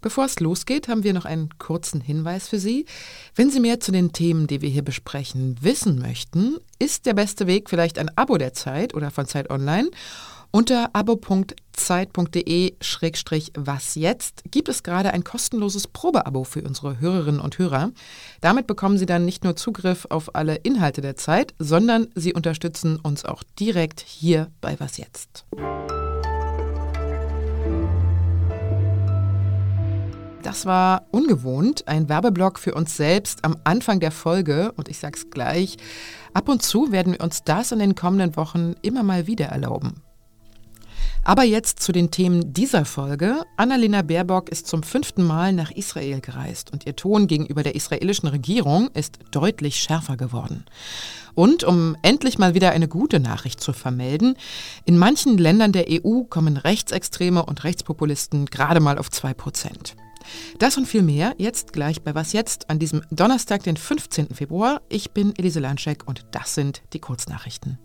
Bevor es losgeht, haben wir noch einen kurzen Hinweis für Sie. Wenn Sie mehr zu den Themen, die wir hier besprechen, wissen möchten, ist der beste Weg vielleicht ein Abo der Zeit oder von Zeit Online. Unter abo.zeit.de-was jetzt gibt es gerade ein kostenloses Probeabo für unsere Hörerinnen und Hörer. Damit bekommen Sie dann nicht nur Zugriff auf alle Inhalte der Zeit, sondern Sie unterstützen uns auch direkt hier bei Was jetzt. Das war ungewohnt, ein Werbeblock für uns selbst am Anfang der Folge und ich sag's gleich, ab und zu werden wir uns das in den kommenden Wochen immer mal wieder erlauben. Aber jetzt zu den Themen dieser Folge. Annalena Baerbock ist zum fünften Mal nach Israel gereist und ihr Ton gegenüber der israelischen Regierung ist deutlich schärfer geworden. Und um endlich mal wieder eine gute Nachricht zu vermelden, in manchen Ländern der EU kommen Rechtsextreme und Rechtspopulisten gerade mal auf zwei Prozent. Das und viel mehr jetzt gleich bei Was jetzt an diesem Donnerstag, den 15. Februar. Ich bin Elise Landschek und das sind die Kurznachrichten.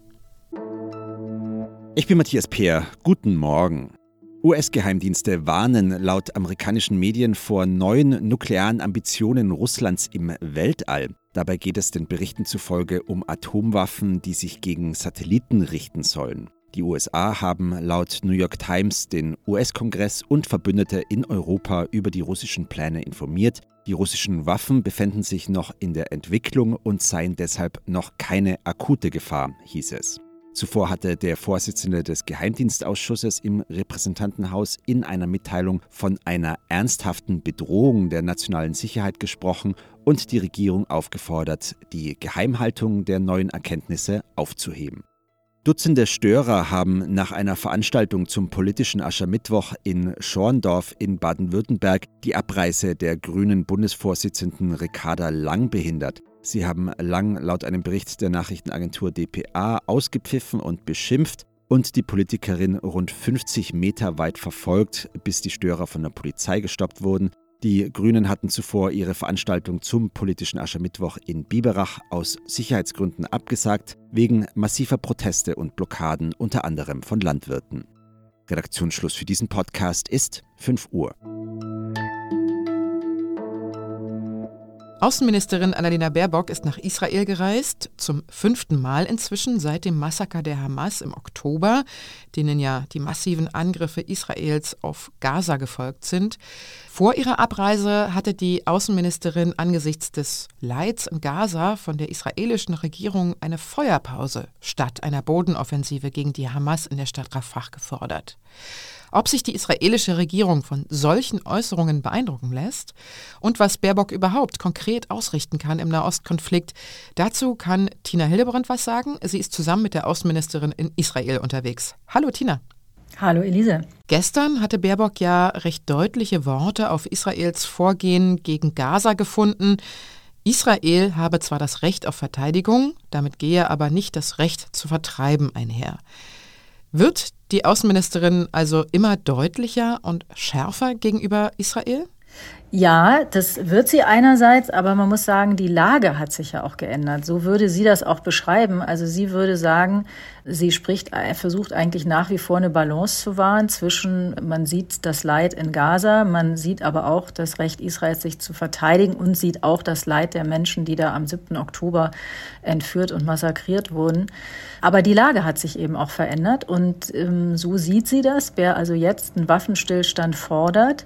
Ich bin Matthias Peer. Guten Morgen. US-Geheimdienste warnen laut amerikanischen Medien vor neuen nuklearen Ambitionen Russlands im Weltall. Dabei geht es den Berichten zufolge um Atomwaffen, die sich gegen Satelliten richten sollen. Die USA haben laut New York Times den US-Kongress und Verbündete in Europa über die russischen Pläne informiert. Die russischen Waffen befänden sich noch in der Entwicklung und seien deshalb noch keine akute Gefahr, hieß es. Zuvor hatte der Vorsitzende des Geheimdienstausschusses im Repräsentantenhaus in einer Mitteilung von einer ernsthaften Bedrohung der nationalen Sicherheit gesprochen und die Regierung aufgefordert, die Geheimhaltung der neuen Erkenntnisse aufzuheben. Dutzende Störer haben nach einer Veranstaltung zum politischen Aschermittwoch in Schorndorf in Baden-Württemberg die Abreise der grünen Bundesvorsitzenden Ricarda Lang behindert. Sie haben Lang laut einem Bericht der Nachrichtenagentur dpa ausgepfiffen und beschimpft und die Politikerin rund 50 Meter weit verfolgt, bis die Störer von der Polizei gestoppt wurden. Die Grünen hatten zuvor ihre Veranstaltung zum politischen Aschermittwoch in Biberach aus Sicherheitsgründen abgesagt, wegen massiver Proteste und Blockaden unter anderem von Landwirten. Redaktionsschluss für diesen Podcast ist 5 Uhr. Außenministerin Annalena Baerbock ist nach Israel gereist, zum fünften Mal inzwischen seit dem Massaker der Hamas im Oktober, denen ja die massiven Angriffe Israels auf Gaza gefolgt sind. Vor ihrer Abreise hatte die Außenministerin angesichts des Leids in Gaza von der israelischen Regierung eine Feuerpause statt einer Bodenoffensive gegen die Hamas in der Stadt Rafah gefordert. Ob sich die israelische Regierung von solchen Äußerungen beeindrucken lässt und was Baerbock überhaupt konkret ausrichten kann im Nahostkonflikt, dazu kann Tina Hildebrand was sagen. Sie ist zusammen mit der Außenministerin in Israel unterwegs. Hallo Tina. Hallo Elise. Gestern hatte Baerbock ja recht deutliche Worte auf Israels Vorgehen gegen Gaza gefunden. Israel habe zwar das Recht auf Verteidigung, damit gehe aber nicht das Recht zu vertreiben einher. Wird die Außenministerin also immer deutlicher und schärfer gegenüber Israel? Ja, das wird sie einerseits, aber man muss sagen, die Lage hat sich ja auch geändert. So würde sie das auch beschreiben. Also sie würde sagen, sie spricht, versucht eigentlich nach wie vor eine Balance zu wahren zwischen, man sieht das Leid in Gaza, man sieht aber auch das Recht Israels, sich zu verteidigen und sieht auch das Leid der Menschen, die da am 7. Oktober entführt und massakriert wurden. Aber die Lage hat sich eben auch verändert und ähm, so sieht sie das. Wer also jetzt einen Waffenstillstand fordert,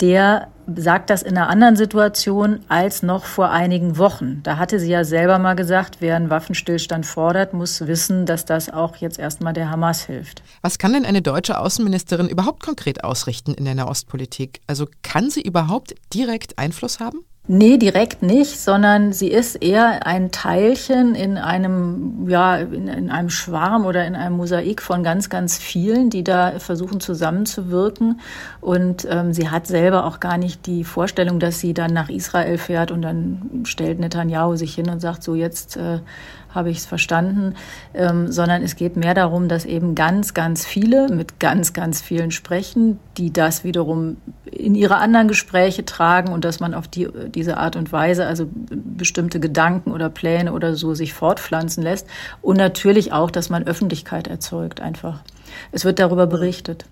der sagt das in einer anderen Situation als noch vor einigen Wochen. Da hatte sie ja selber mal gesagt, wer einen Waffenstillstand fordert, muss wissen, dass das auch jetzt erstmal der Hamas hilft. Was kann denn eine deutsche Außenministerin überhaupt konkret ausrichten in der Nahostpolitik? Also kann sie überhaupt direkt Einfluss haben? Nee, direkt nicht, sondern sie ist eher ein Teilchen in einem, ja, in, in, einem Schwarm oder in einem Mosaik von ganz, ganz vielen, die da versuchen zusammenzuwirken. Und ähm, sie hat selber auch gar nicht die Vorstellung, dass sie dann nach Israel fährt und dann stellt Netanyahu sich hin und sagt, so jetzt äh, habe ich es verstanden, ähm, sondern es geht mehr darum, dass eben ganz, ganz viele mit ganz, ganz vielen sprechen, die das wiederum in ihre anderen Gespräche tragen und dass man auf die, diese Art und Weise also bestimmte Gedanken oder Pläne oder so sich fortpflanzen lässt und natürlich auch, dass man Öffentlichkeit erzeugt einfach. Es wird darüber berichtet.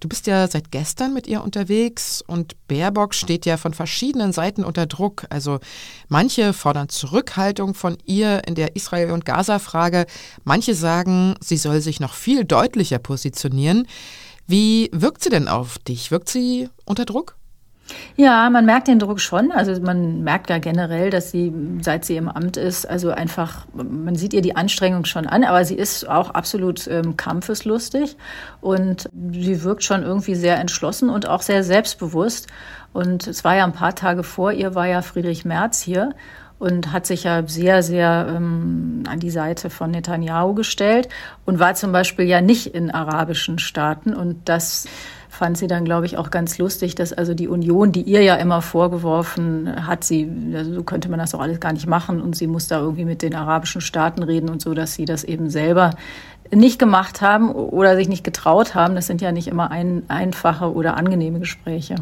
Du bist ja seit gestern mit ihr unterwegs und Baerbock steht ja von verschiedenen Seiten unter Druck. Also manche fordern Zurückhaltung von ihr in der Israel- und Gaza-Frage, manche sagen, sie soll sich noch viel deutlicher positionieren. Wie wirkt sie denn auf dich? Wirkt sie unter Druck? Ja, man merkt den Druck schon. Also man merkt ja generell, dass sie, seit sie im Amt ist, also einfach, man sieht ihr die Anstrengung schon an, aber sie ist auch absolut ähm, kampfeslustig und sie wirkt schon irgendwie sehr entschlossen und auch sehr selbstbewusst. Und es war ja ein paar Tage vor ihr, war ja Friedrich Merz hier und hat sich ja sehr, sehr ähm, an die Seite von Netanyahu gestellt und war zum Beispiel ja nicht in arabischen Staaten und das fand sie dann, glaube ich, auch ganz lustig, dass also die Union, die ihr ja immer vorgeworfen hat, sie, also so könnte man das doch alles gar nicht machen und sie muss da irgendwie mit den arabischen Staaten reden und so, dass sie das eben selber nicht gemacht haben oder sich nicht getraut haben. Das sind ja nicht immer ein, einfache oder angenehme Gespräche.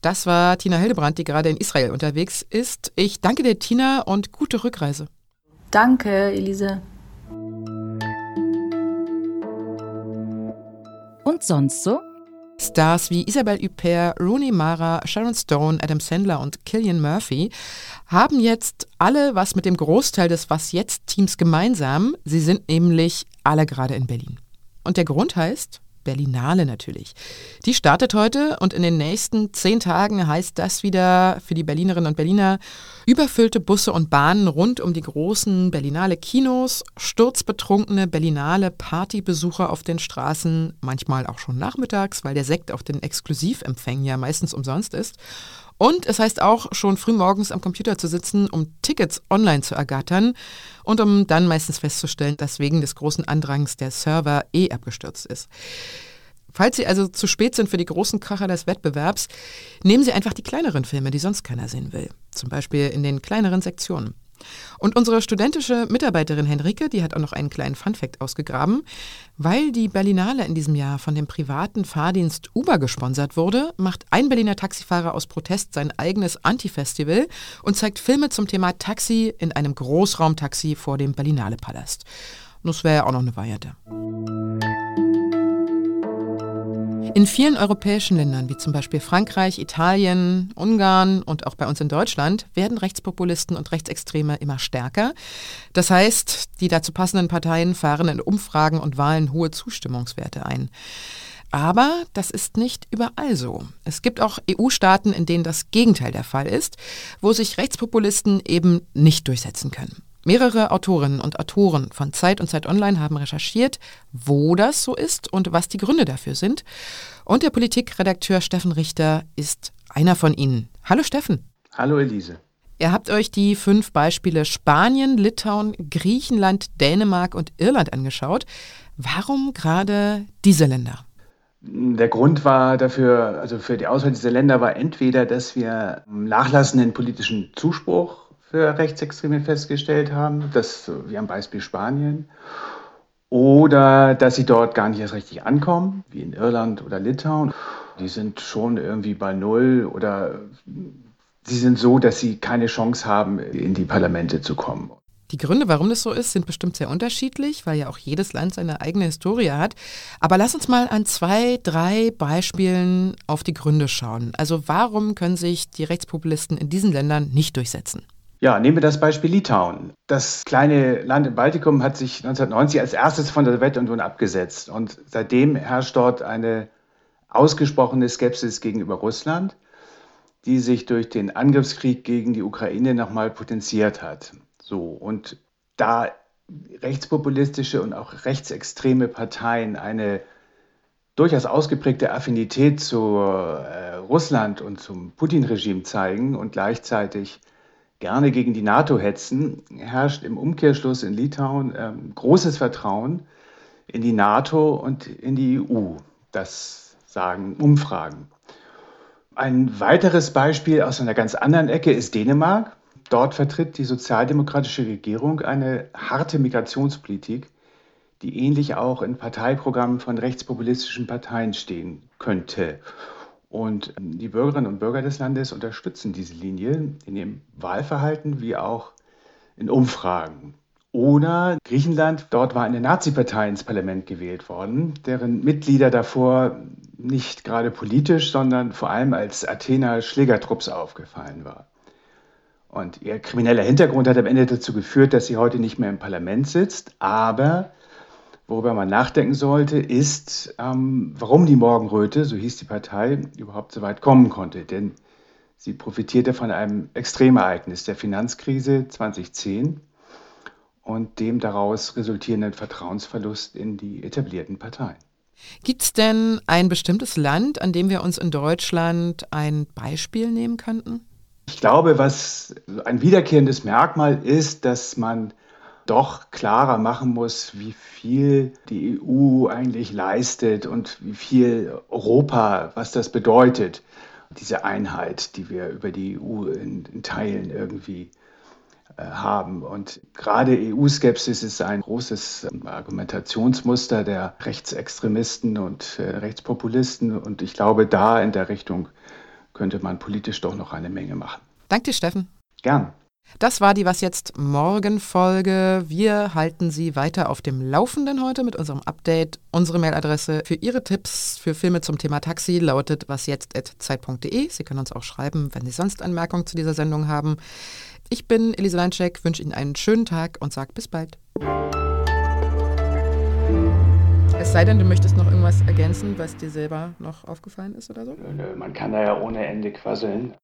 Das war Tina Hildebrand, die gerade in Israel unterwegs ist. Ich danke dir, Tina, und gute Rückreise. Danke, Elise. Und sonst so? Stars wie Isabelle Huppert, Rooney Mara, Sharon Stone, Adam Sandler und Killian Murphy haben jetzt alle was mit dem Großteil des Was jetzt Teams gemeinsam. Sie sind nämlich alle gerade in Berlin. Und der Grund heißt Berlinale natürlich. Die startet heute und in den nächsten zehn Tagen heißt das wieder für die Berlinerinnen und Berliner überfüllte Busse und Bahnen rund um die großen Berlinale Kinos, sturzbetrunkene Berlinale Partybesucher auf den Straßen, manchmal auch schon nachmittags, weil der Sekt auf den Exklusivempfängen ja meistens umsonst ist. Und es heißt auch, schon frühmorgens am Computer zu sitzen, um Tickets online zu ergattern und um dann meistens festzustellen, dass wegen des großen Andrangs der Server eh abgestürzt ist. Falls Sie also zu spät sind für die großen Kracher des Wettbewerbs, nehmen Sie einfach die kleineren Filme, die sonst keiner sehen will. Zum Beispiel in den kleineren Sektionen. Und unsere studentische Mitarbeiterin Henrike, die hat auch noch einen kleinen Funfact ausgegraben. Weil die Berlinale in diesem Jahr von dem privaten Fahrdienst Uber gesponsert wurde, macht ein Berliner Taxifahrer aus Protest sein eigenes Anti-Festival und zeigt Filme zum Thema Taxi in einem Großraumtaxi vor dem Berlinale Palast. das wäre ja auch noch eine Variante. In vielen europäischen Ländern, wie zum Beispiel Frankreich, Italien, Ungarn und auch bei uns in Deutschland, werden Rechtspopulisten und Rechtsextreme immer stärker. Das heißt, die dazu passenden Parteien fahren in Umfragen und Wahlen hohe Zustimmungswerte ein. Aber das ist nicht überall so. Es gibt auch EU-Staaten, in denen das Gegenteil der Fall ist, wo sich Rechtspopulisten eben nicht durchsetzen können. Mehrere Autorinnen und Autoren von Zeit und Zeit Online haben recherchiert, wo das so ist und was die Gründe dafür sind. Und der Politikredakteur Steffen Richter ist einer von ihnen. Hallo Steffen. Hallo Elise. Ihr habt euch die fünf Beispiele Spanien, Litauen, Griechenland, Dänemark und Irland angeschaut. Warum gerade diese Länder? Der Grund war dafür, also für die Auswahl dieser Länder war entweder, dass wir nachlassenden politischen Zuspruch für Rechtsextreme festgestellt haben, das wie am Beispiel Spanien, oder dass sie dort gar nicht erst richtig ankommen, wie in Irland oder Litauen. Die sind schon irgendwie bei Null oder sie sind so, dass sie keine Chance haben, in die Parlamente zu kommen. Die Gründe, warum das so ist, sind bestimmt sehr unterschiedlich, weil ja auch jedes Land seine eigene Historie hat. Aber lass uns mal an zwei, drei Beispielen auf die Gründe schauen. Also warum können sich die Rechtspopulisten in diesen Ländern nicht durchsetzen? Ja, nehmen wir das Beispiel Litauen. Das kleine Land im Baltikum hat sich 1990 als erstes von der Sowjetunion abgesetzt und seitdem herrscht dort eine ausgesprochene Skepsis gegenüber Russland, die sich durch den Angriffskrieg gegen die Ukraine nochmal potenziert hat. So und da rechtspopulistische und auch rechtsextreme Parteien eine durchaus ausgeprägte Affinität zu äh, Russland und zum Putin-Regime zeigen und gleichzeitig gerne gegen die NATO hetzen, herrscht im Umkehrschluss in Litauen äh, großes Vertrauen in die NATO und in die EU. Das sagen Umfragen. Ein weiteres Beispiel aus einer ganz anderen Ecke ist Dänemark. Dort vertritt die sozialdemokratische Regierung eine harte Migrationspolitik, die ähnlich auch in Parteiprogrammen von rechtspopulistischen Parteien stehen könnte. Und ähm, die Bürgerinnen und Bürger des Landes unterstützen diese Linie in ihrem Wahlverhalten wie auch in Umfragen. Oder Griechenland, dort war eine Nazi-Partei ins Parlament gewählt worden, deren Mitglieder davor nicht gerade politisch, sondern vor allem als Athener Schlägertrupps aufgefallen war. Und ihr krimineller Hintergrund hat am Ende dazu geführt, dass sie heute nicht mehr im Parlament sitzt. Aber worüber man nachdenken sollte, ist, ähm, warum die Morgenröte, so hieß die Partei, überhaupt so weit kommen konnte. Denn sie profitierte von einem Extremereignis, der Finanzkrise 2010 und dem daraus resultierenden Vertrauensverlust in die etablierten Parteien. Gibt es denn ein bestimmtes Land, an dem wir uns in Deutschland ein Beispiel nehmen könnten? Ich glaube, was ein wiederkehrendes Merkmal ist, dass man doch klarer machen muss, wie viel die EU eigentlich leistet und wie viel Europa, was das bedeutet. Diese Einheit, die wir über die EU in, in Teilen irgendwie äh, haben. Und gerade EU-Skepsis ist ein großes ähm, Argumentationsmuster der Rechtsextremisten und äh, Rechtspopulisten. Und ich glaube, da in der Richtung könnte man politisch doch noch eine Menge machen. Danke dir, Steffen. Gern. Das war die Was jetzt morgen Folge. Wir halten Sie weiter auf dem Laufenden heute mit unserem Update. Unsere Mailadresse für Ihre Tipps für Filme zum Thema Taxi lautet wasjetzt.zeit.de. Sie können uns auch schreiben, wenn Sie sonst Anmerkungen zu dieser Sendung haben. Ich bin Elise Leinschek, wünsche Ihnen einen schönen Tag und sage bis bald. Es sei denn, du möchtest noch irgendwas ergänzen, was dir selber noch aufgefallen ist oder so? Man kann da ja ohne Ende quasseln.